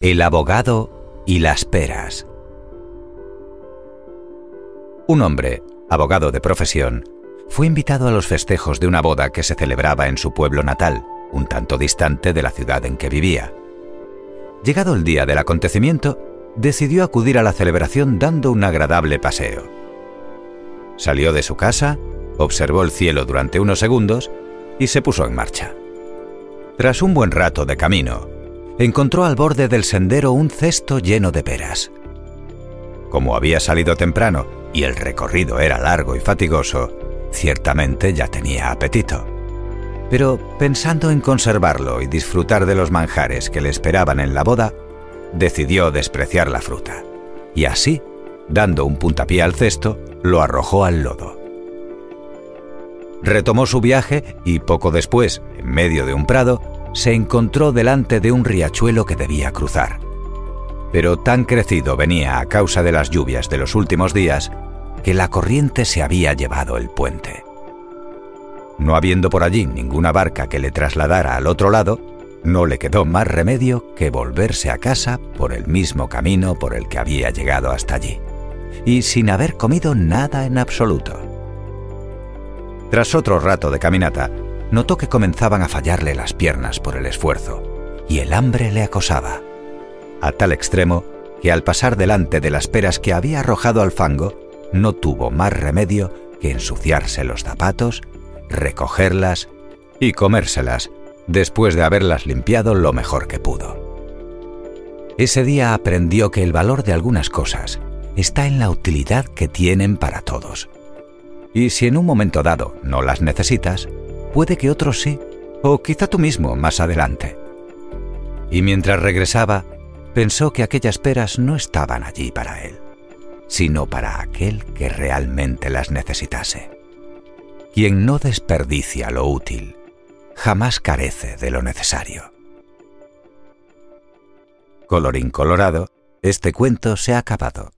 El abogado y las peras. Un hombre, abogado de profesión, fue invitado a los festejos de una boda que se celebraba en su pueblo natal, un tanto distante de la ciudad en que vivía. Llegado el día del acontecimiento, decidió acudir a la celebración dando un agradable paseo. Salió de su casa, observó el cielo durante unos segundos y se puso en marcha. Tras un buen rato de camino, encontró al borde del sendero un cesto lleno de peras. Como había salido temprano y el recorrido era largo y fatigoso, ciertamente ya tenía apetito. Pero pensando en conservarlo y disfrutar de los manjares que le esperaban en la boda, decidió despreciar la fruta. Y así, dando un puntapié al cesto, lo arrojó al lodo. Retomó su viaje y poco después, en medio de un prado, se encontró delante de un riachuelo que debía cruzar. Pero tan crecido venía a causa de las lluvias de los últimos días que la corriente se había llevado el puente. No habiendo por allí ninguna barca que le trasladara al otro lado, no le quedó más remedio que volverse a casa por el mismo camino por el que había llegado hasta allí, y sin haber comido nada en absoluto. Tras otro rato de caminata, notó que comenzaban a fallarle las piernas por el esfuerzo, y el hambre le acosaba, a tal extremo que al pasar delante de las peras que había arrojado al fango, no tuvo más remedio que ensuciarse los zapatos, recogerlas y comérselas después de haberlas limpiado lo mejor que pudo. Ese día aprendió que el valor de algunas cosas está en la utilidad que tienen para todos. Y si en un momento dado no las necesitas, puede que otros sí, o quizá tú mismo más adelante. Y mientras regresaba, pensó que aquellas peras no estaban allí para él, sino para aquel que realmente las necesitase. Quien no desperdicia lo útil, jamás carece de lo necesario. Colorín colorado, este cuento se ha acabado.